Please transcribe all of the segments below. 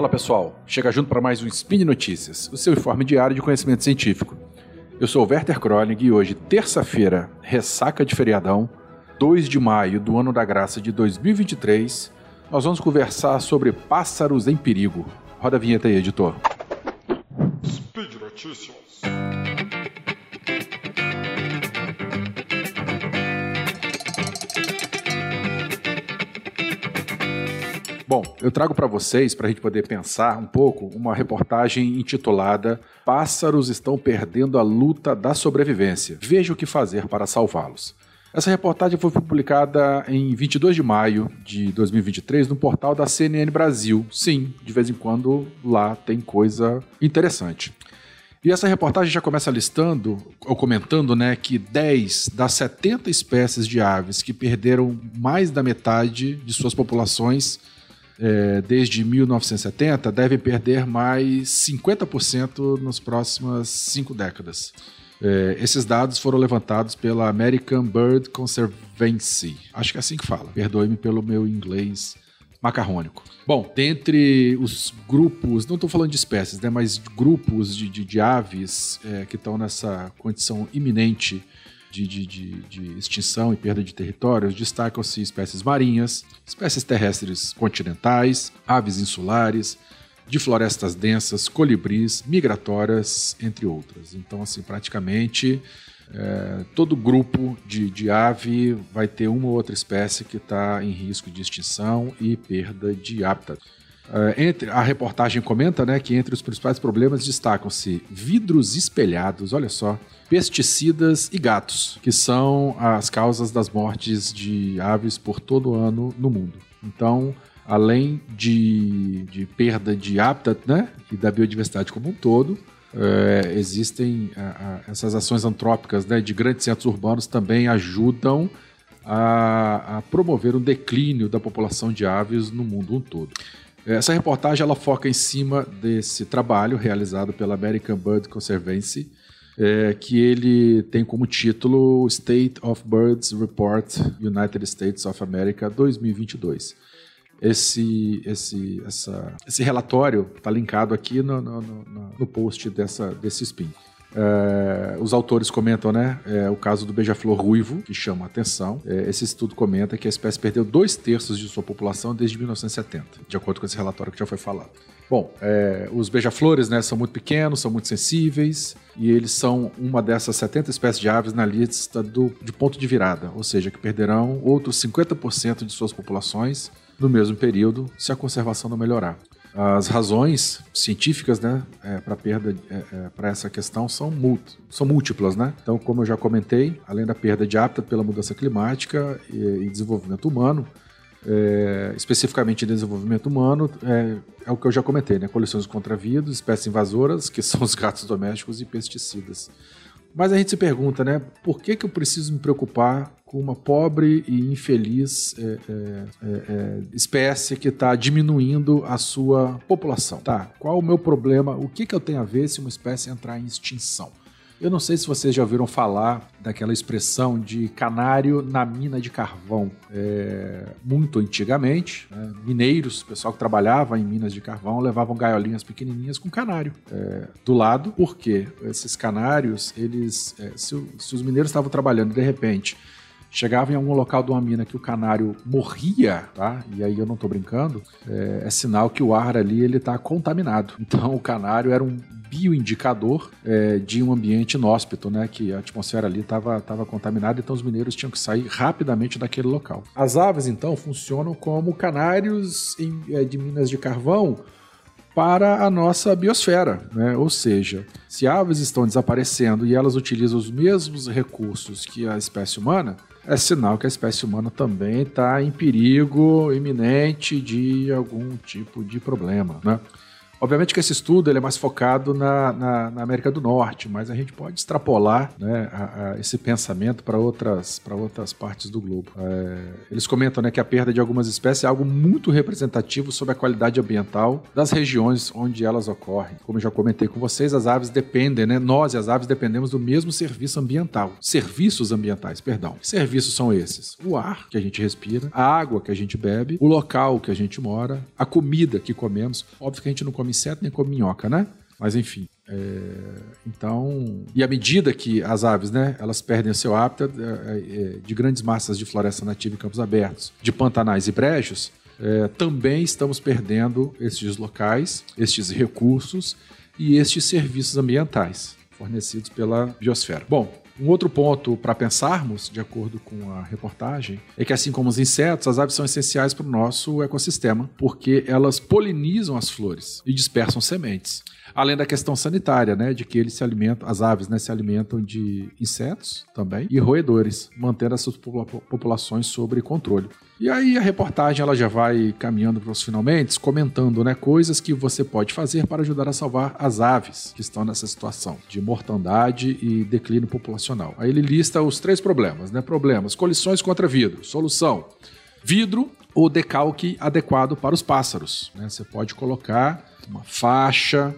Fala pessoal, chega junto para mais um Spin Notícias, o seu informe diário de conhecimento científico. Eu sou o Werther Kronig e hoje, terça-feira, ressaca de feriadão, 2 de maio do ano da graça de 2023, nós vamos conversar sobre pássaros em perigo. Roda a vinheta aí, editor. Speed Notícias. Bom, eu trago para vocês, para a gente poder pensar um pouco, uma reportagem intitulada Pássaros estão perdendo a luta da sobrevivência. Veja o que fazer para salvá-los. Essa reportagem foi publicada em 22 de maio de 2023 no portal da CNN Brasil. Sim, de vez em quando lá tem coisa interessante. E essa reportagem já começa listando, ou comentando, né, que 10 das 70 espécies de aves que perderam mais da metade de suas populações é, desde 1970 devem perder mais 50% nas próximas cinco décadas. É, esses dados foram levantados pela American Bird Conservancy. Acho que é assim que fala. Perdoe-me pelo meu inglês macarrônico. Bom, dentre os grupos, não estou falando de espécies, né, mas grupos de, de, de aves é, que estão nessa condição iminente de, de, de, de extinção e perda de territórios, destacam-se espécies marinhas, espécies terrestres continentais, aves insulares, de florestas densas, colibris, migratórias, entre outras. Então, assim, praticamente é, todo grupo de, de ave vai ter uma ou outra espécie que está em risco de extinção e perda de hábitat. Uh, entre, a reportagem comenta né, que entre os principais problemas destacam-se vidros espelhados, olha só, pesticidas e gatos, que são as causas das mortes de aves por todo ano no mundo. Então, além de, de perda de hábitat né, e da biodiversidade como um todo, é, existem essas ações antrópicas né, de grandes centros urbanos também ajudam a, a promover um declínio da população de aves no mundo um todo. Essa reportagem ela foca em cima desse trabalho realizado pela American Bird Conservancy, é, que ele tem como título State of Birds Report United States of America 2022. Esse, esse, essa, esse relatório está linkado aqui no, no, no, no post dessa, desse spin. É, os autores comentam, né, é, o caso do beija-flor ruivo, que chama a atenção. É, esse estudo comenta que a espécie perdeu dois terços de sua população desde 1970, de acordo com esse relatório que já foi falado. Bom, é, os beija-flores né, são muito pequenos, são muito sensíveis, e eles são uma dessas 70 espécies de aves na lista do, de ponto de virada, ou seja, que perderão outros 50% de suas populações no mesmo período se a conservação não melhorar. As razões científicas né, é, para perda é, é, para essa questão são, são múltiplas. Né? Então, como eu já comentei, além da perda de hábitat pela mudança climática e, e desenvolvimento humano, é, especificamente desenvolvimento humano, é, é, o que eu já comentei, né? Coleções contra vírus, espécies invasoras, que são os gatos domésticos e pesticidas. Mas a gente se pergunta, né? Por que, que eu preciso me preocupar com uma pobre e infeliz é, é, é, é espécie que está diminuindo a sua população? Tá, qual o meu problema? O que, que eu tenho a ver se uma espécie entrar em extinção? Eu não sei se vocês já ouviram falar daquela expressão de canário na mina de carvão. É, muito antigamente, né, mineiros, pessoal que trabalhava em minas de carvão, levavam gaiolinhas pequenininhas com canário é, do lado, porque esses canários, eles, é, se, se os mineiros estavam trabalhando de repente chegava em algum local de uma mina que o canário morria, tá? E aí eu não tô brincando, é, é sinal que o ar ali ele tá contaminado. Então o canário era um bioindicador é, de um ambiente inóspito, né? Que a atmosfera ali estava tava contaminada, então os mineiros tinham que sair rapidamente daquele local. As aves, então, funcionam como canários em, é, de minas de carvão para a nossa biosfera, né? Ou seja, se aves estão desaparecendo e elas utilizam os mesmos recursos que a espécie humana, é sinal que a espécie humana também está em perigo iminente de algum tipo de problema, né? Obviamente que esse estudo ele é mais focado na, na, na América do Norte, mas a gente pode extrapolar né, a, a esse pensamento para outras, outras partes do globo. É, eles comentam né, que a perda de algumas espécies é algo muito representativo sobre a qualidade ambiental das regiões onde elas ocorrem. Como eu já comentei com vocês, as aves dependem, né, nós e as aves dependemos do mesmo serviço ambiental. Serviços ambientais, perdão. Que serviços são esses? O ar que a gente respira, a água que a gente bebe, o local que a gente mora, a comida que comemos. Óbvio que a gente não come inseto nem come minhoca, né? Mas enfim. É, então, e à medida que as aves, né, elas perdem o seu hábitat é, é, de grandes massas de floresta nativa em campos abertos, de pantanais e brejos, é, também estamos perdendo estes locais, estes recursos e estes serviços ambientais fornecidos pela biosfera. Bom, um outro ponto para pensarmos, de acordo com a reportagem, é que assim como os insetos, as aves são essenciais para o nosso ecossistema, porque elas polinizam as flores e dispersam sementes. Além da questão sanitária, né, de que eles se alimentam, as aves, né, se alimentam de insetos também e roedores, mantendo essas populações sob controle. E aí a reportagem ela já vai caminhando para os finalmente, comentando né, coisas que você pode fazer para ajudar a salvar as aves que estão nessa situação de mortandade e declínio populacional. Aí ele lista os três problemas, né? Problemas: colisões contra vidro. Solução: vidro ou decalque adequado para os pássaros. Né? Você pode colocar uma faixa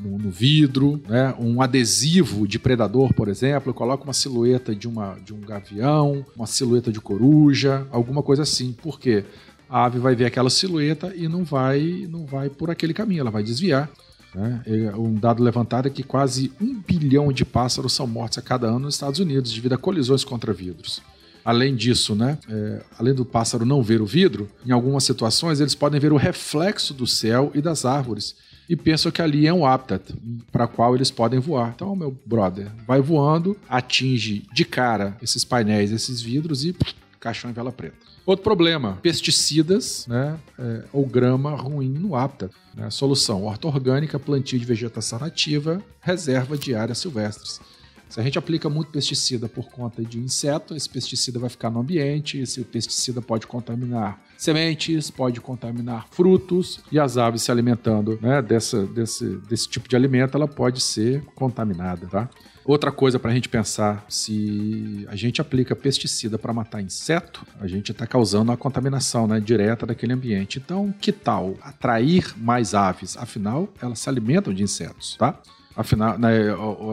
no, no, vidro, né? um adesivo de predador, por exemplo, coloca uma silhueta de, uma, de um gavião, uma silhueta de coruja, alguma coisa assim. Por quê? A ave vai ver aquela silhueta e não vai, não vai por aquele caminho, ela vai desviar. Né? Um dado levantado é que quase um bilhão de pássaros são mortos a cada ano nos Estados Unidos devido a colisões contra vidros. Além disso, né, é, além do pássaro não ver o vidro, em algumas situações eles podem ver o reflexo do céu e das árvores e pensam que ali é um habitat para qual eles podem voar. Então, meu brother, vai voando, atinge de cara esses painéis, esses vidros e pff, caixão em vela preta. Outro problema, pesticidas né, é, ou grama ruim no habitat. Né? Solução, horta orgânica, plantio de vegetação nativa, reserva de áreas silvestres. Se a gente aplica muito pesticida por conta de inseto, esse pesticida vai ficar no ambiente, esse pesticida pode contaminar sementes, pode contaminar frutos e as aves se alimentando né, dessa, desse, desse tipo de alimento, ela pode ser contaminada, tá? Outra coisa para a gente pensar, se a gente aplica pesticida para matar inseto, a gente está causando a contaminação né, direta daquele ambiente. Então, que tal atrair mais aves? Afinal, elas se alimentam de insetos, tá? Afinal, né,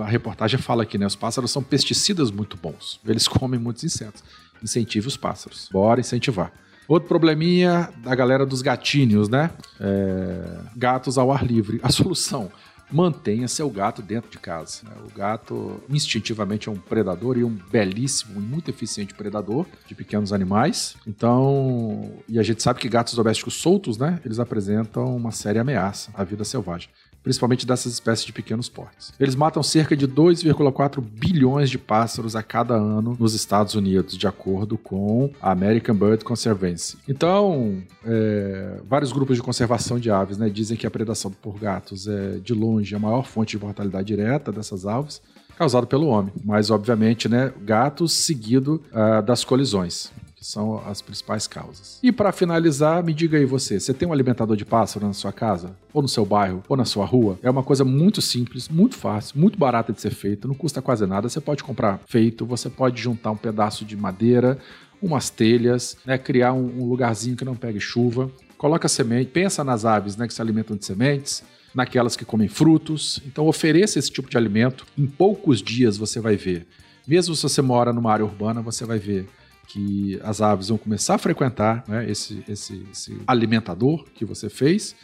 a reportagem fala aqui, né? Os pássaros são pesticidas muito bons. Eles comem muitos insetos. Incentive os pássaros. Bora incentivar. Outro probleminha da galera dos gatinhos, né? É, gatos ao ar livre. A solução mantenha seu gato dentro de casa. Né? O gato instintivamente é um predador e um belíssimo e muito eficiente predador de pequenos animais. Então, e a gente sabe que gatos domésticos soltos, né, eles apresentam uma séria ameaça à vida selvagem principalmente dessas espécies de pequenos portes. Eles matam cerca de 2,4 bilhões de pássaros a cada ano nos Estados Unidos, de acordo com a American Bird Conservancy. Então, é, vários grupos de conservação de aves né, dizem que a predação por gatos é, de longe, a maior fonte de mortalidade direta dessas aves causado pelo homem, mas obviamente, né, gatos seguido uh, das colisões são as principais causas. E para finalizar, me diga aí você, você tem um alimentador de pássaro na sua casa? Ou no seu bairro? Ou na sua rua? É uma coisa muito simples, muito fácil, muito barata de ser feita, não custa quase nada. Você pode comprar feito, você pode juntar um pedaço de madeira, umas telhas, né, criar um, um lugarzinho que não pegue chuva, coloca semente, pensa nas aves né, que se alimentam de sementes, naquelas que comem frutos. Então ofereça esse tipo de alimento. Em poucos dias você vai ver. Mesmo se você mora numa área urbana, você vai ver que as aves vão começar a frequentar né, esse, esse, esse alimentador que você fez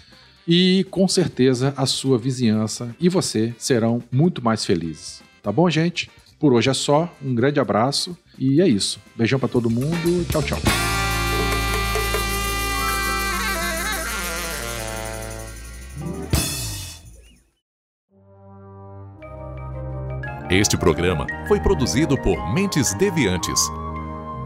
e com certeza a sua vizinhança e você serão muito mais felizes. Tá bom, gente? Por hoje é só. Um grande abraço e é isso. Beijão para todo mundo. Tchau, tchau. Este programa foi produzido por Mentes Deviantes